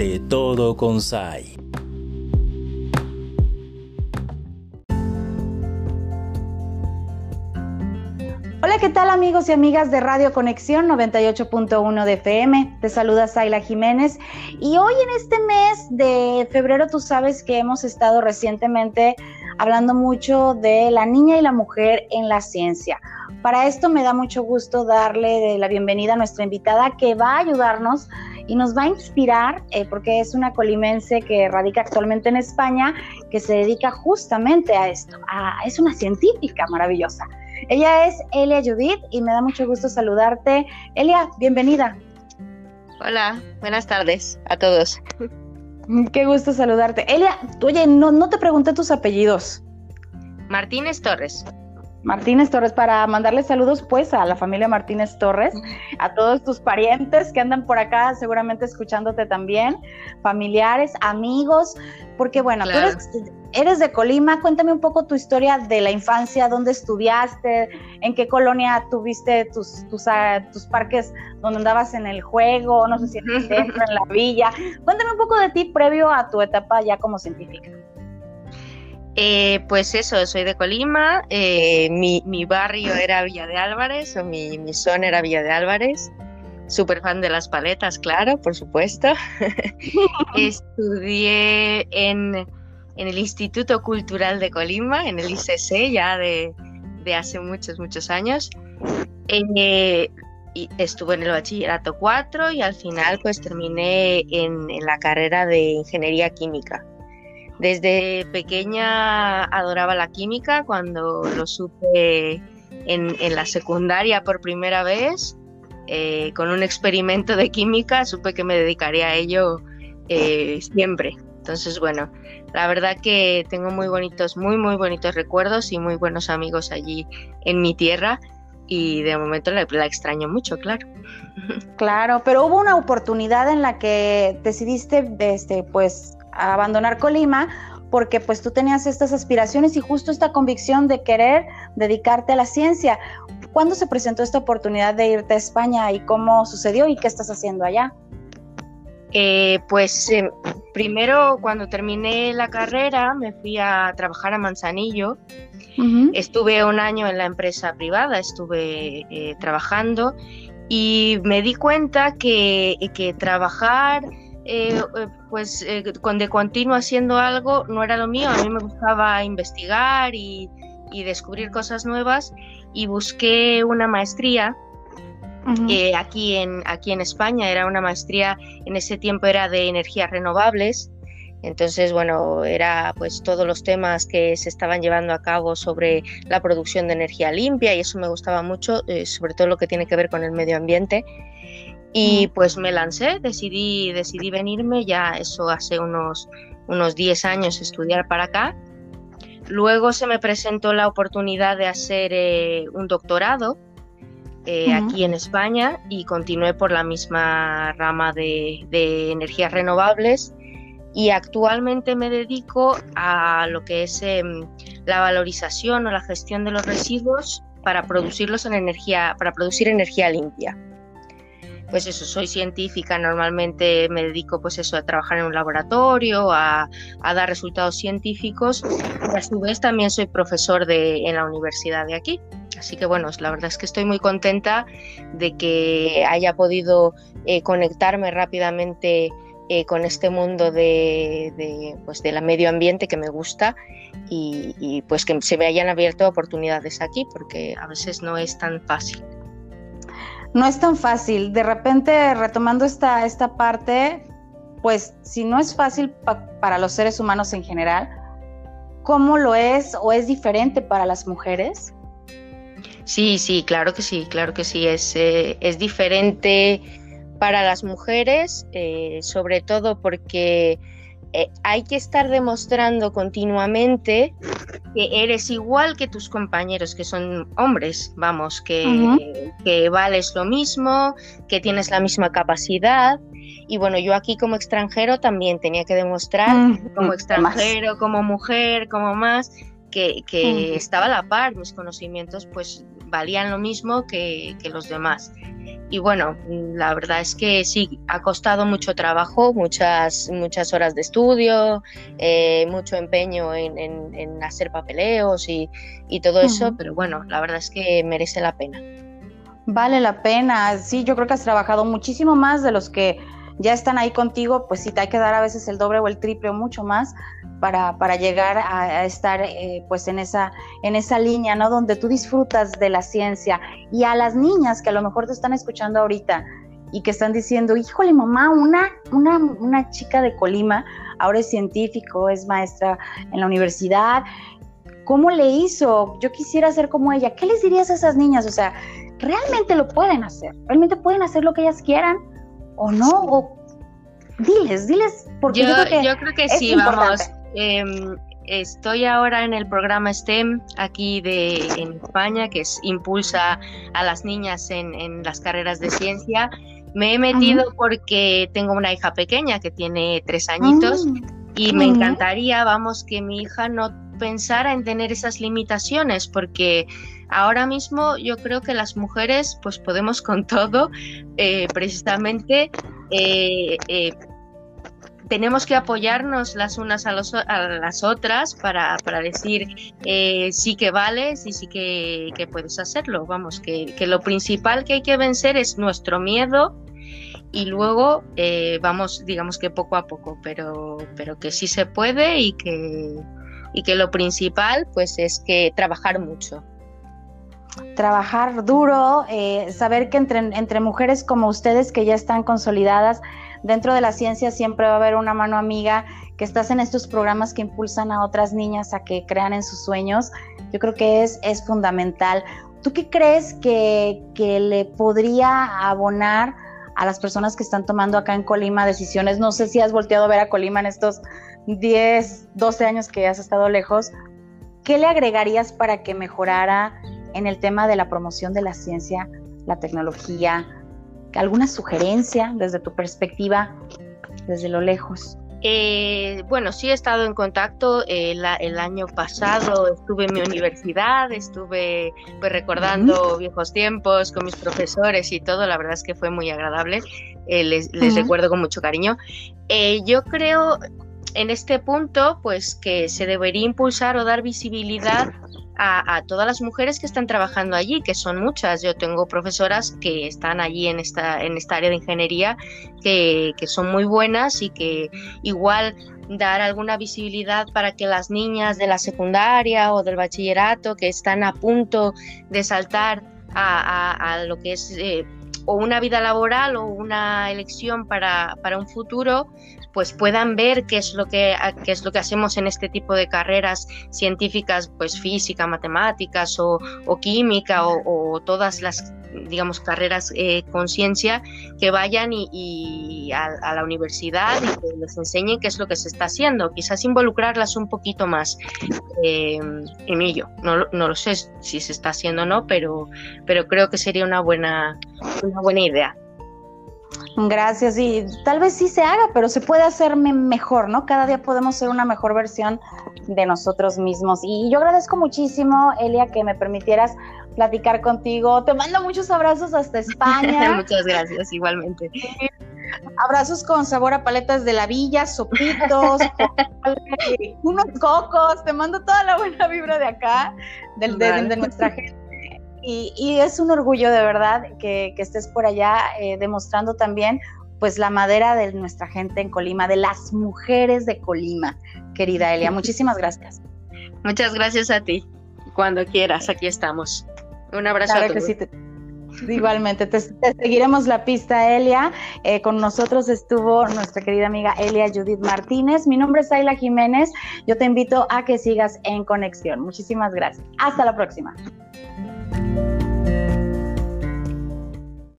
de todo Consai. Hola, ¿qué tal amigos y amigas de Radio Conexión 98.1 de FM? Te saluda Zayla Jiménez y hoy en este mes de febrero tú sabes que hemos estado recientemente hablando mucho de la niña y la mujer en la ciencia. Para esto me da mucho gusto darle la bienvenida a nuestra invitada que va a ayudarnos y nos va a inspirar eh, porque es una colimense que radica actualmente en España que se dedica justamente a esto. es una científica maravillosa. Ella es Elia Judith y me da mucho gusto saludarte. Elia, bienvenida. Hola, buenas tardes a todos. Qué gusto saludarte. Elia, oye, no, no te pregunté tus apellidos. Martínez Torres. Martínez Torres, para mandarle saludos pues a la familia Martínez Torres, a todos tus parientes que andan por acá seguramente escuchándote también, familiares, amigos, porque bueno, tú eres, de Colima, cuéntame un poco tu historia de la infancia, dónde estudiaste, en qué colonia tuviste tus, tus, ah, tus parques donde andabas en el juego, no sé si en el centro, en la villa, cuéntame un poco de ti previo a tu etapa ya como científica. Eh, pues eso, soy de Colima, eh, mi, barrio era Villa de Álvarez, o mi, mi zona era Villa de Álvarez, súper fan de las paletas, claro, por supuesto. Estudié en, el Instituto Cultural de Colima, en el ICC, ya de, hace muchos, muchos años. Eh, y estuve en el bachillerato 4 y al final pues terminé en la carrera de Ingeniería Química. Desde pequeña adoraba la química, cuando lo supe en, la secundaria por primera vez, eh, con un experimento de química, supe que me dedicaría a ello eh, siempre. Entonces, bueno, la verdad que tengo muy bonitos, muy, muy bonitos recuerdos y muy buenos amigos allí en mi tierra y de momento la, la, extraño mucho, claro. Claro, pero hubo una oportunidad en la que decidiste, este, pues, abandonar Colima porque pues tú tenías estas aspiraciones y justo esta convicción de querer dedicarte a la ciencia. ¿Cuándo se presentó esta oportunidad de irte a España y cómo sucedió y qué estás haciendo allá? Eh, pues em, primero cuando terminé la carrera me fui a trabajar a Manzanillo. Estuve un año en la empresa privada, estuve eh, trabajando y me di cuenta que, que trabajar eh, eh, pues eh, de continuo haciendo algo no era lo mío, a mí me gustaba investigar y, descubrir cosas nuevas. Y busqué una maestría aquí, en, aquí en España, era una maestría, en ese tiempo era de energías renovables, entonces, bueno, era pues todos los temas que se estaban llevando a cabo sobre la producción de energía limpia y eso me gustaba mucho, sobre todo lo que tiene que ver con el medio ambiente. Y pues me lancé, decidí, decidí venirme ya eso hace unos, unos 10 años estudiar para acá. Luego se me presentó la oportunidad de hacer eh, un doctorado eh, aquí en España y continué por la misma rama de, de, energías renovables. Y actualmente me dedico a lo que es em, la valorización o la gestión de los residuos para producirlos en energía, para producir energía limpia pues eso, soy científica, normalmente me dedico pues eso a trabajar en un laboratorio, a, dar resultados científicos y a su vez también soy profesor de, en la universidad de aquí. Así que bueno, la verdad es que estoy muy contenta de que haya podido eh, conectarme rápidamente eh, con este mundo de, de, pues, de la medio ambiente que me gusta y, y pues que se me hayan abierto oportunidades aquí porque a veces no es tan fácil no es tan fácil. De repente, retomando esta, esta parte, pues si no es fácil para los seres humanos en general, ¿cómo lo es o es diferente para las mujeres? Sí, sí, claro que sí, claro que sí, es, eh, es diferente para las mujeres, eh, sobre todo porque eh, hay que estar demostrando continuamente que eres igual que tus compañeros, que son hombres, vamos, que, que, vales lo mismo, que tienes la misma capacidad. Y bueno, yo aquí como extranjero también tenía que demostrar, como extranjero, como mujer, como más, que, que estaba a la par, mis conocimientos pues valían lo mismo que, que los demás. Bueno, la verdad es que sí, ha costado mucho trabajo, muchas, muchas horas de estudio, eh, mucho empeño en, hacer papeleos y, todo eso, pero bueno, la verdad es que merece la pena. Vale la pena, sí, yo creo que has trabajado muchísimo más de los que ya están ahí contigo, pues sí te hay que dar a veces el doble o el triple o mucho más para, para llegar a, estar eh, pues en esa, en esa línea, ¿no? Donde tú disfrutas de la ciencia y a las niñas que a lo mejor te están escuchando ahorita y que están diciendo, híjole mamá, una, una, una chica de Colima, ahora es científico, es maestra en la universidad, ¿cómo le hizo? Yo quisiera ser como ella. ¿Qué les dirías a esas niñas? O sea, realmente lo pueden hacer, realmente pueden hacer lo que ellas quieran o no, o diles, diles, porque yo, creo que, sí, vamos. Em, estoy ahora en el programa STEM aquí de en España, que es, impulsa a las niñas en, las carreras de ciencia. Me he metido porque tengo una hija pequeña que tiene tres añitos mm. y me encantaría, vamos, que mi hija no pensara en tener esas limitaciones, porque Ahora mismo yo creo que las mujeres pues podemos con todo, eh, precisamente eh, eh, tenemos que apoyarnos las unas a, las otras para, decir sí que vales y sí que, puedes hacerlo. Vamos, que, lo principal que hay que vencer es nuestro miedo y luego vamos, digamos que poco a poco, pero, pero que sí se puede y que, y que lo principal pues es que trabajar mucho trabajar duro, eh, saber que entre, entre mujeres como ustedes que ya están consolidadas dentro de la ciencia siempre va a haber una mano amiga, que estás en estos programas que impulsan a otras niñas a que crean en sus sueños, yo creo que es, es fundamental. ¿Tú qué crees que, que le podría abonar a las personas que están tomando acá en Colima decisiones? No sé si has volteado a ver a Colima en estos 10, 12 años que has estado lejos. ¿Qué le agregarías para que mejorara en el tema de la promoción de la ciencia, la tecnología? ¿Alguna sugerencia desde tu perspectiva, desde lo lejos? Eh, bueno, sí he estado en contacto. Eh, el año pasado estuve en mi universidad, estuve pues, recordando viejos tiempos con mis profesores y todo. La verdad es que fue muy agradable. Eh, les, recuerdo con mucho cariño. yo creo en este punto, pues que se debería impulsar o dar visibilidad a, todas las mujeres que están trabajando allí, que son muchas. Yo tengo profesoras que están allí en esta, en esta área de ingeniería que, son muy buenas y que igual dar alguna visibilidad para que las niñas de la secundaria o del bachillerato que están a punto de saltar a, lo que es eh, o una vida laboral o una elección para, para un futuro, pues puedan ver qué es lo que, qué es lo que hacemos en este tipo de carreras científicas, pues física, matemáticas o, química o, todas las digamos, carreras eh, con ciencia, que vayan y, a, la universidad y que les enseñen qué es lo que se está haciendo. Quizás involucrarlas un poquito más eh, en ello. No, no, lo sé si se está haciendo o no, pero, pero creo que sería una buena, una buena idea. Gracias, y tal vez sí se haga, pero se puede hacer mejor, ¿no? Cada día podemos ser una mejor versión de nosotros mismos. Y yo agradezco muchísimo, Elia, que me permitieras platicar contigo. Te mando muchos abrazos hasta España. Muchas gracias, igualmente. Abrazos con sabor a paletas de la villa, sopitos, unos cocos. Te mando toda la buena vibra de acá, del, de nuestra gente y, es un orgullo de verdad que, estés por allá eh, demostrando también pues la madera de nuestra gente en Colima, de las mujeres de Colima, querida Elia. Muchísimas gracias. Muchas gracias a ti. Cuando quieras, aquí estamos. Un abrazo. a todos. igualmente, te, seguiremos la pista, Elia. Eh, con nosotros estuvo nuestra querida amiga Elia Judith Martínez. Mi nombre es Ayla Jiménez. Yo te invito a que sigas en conexión. Muchísimas gracias. Hasta la próxima.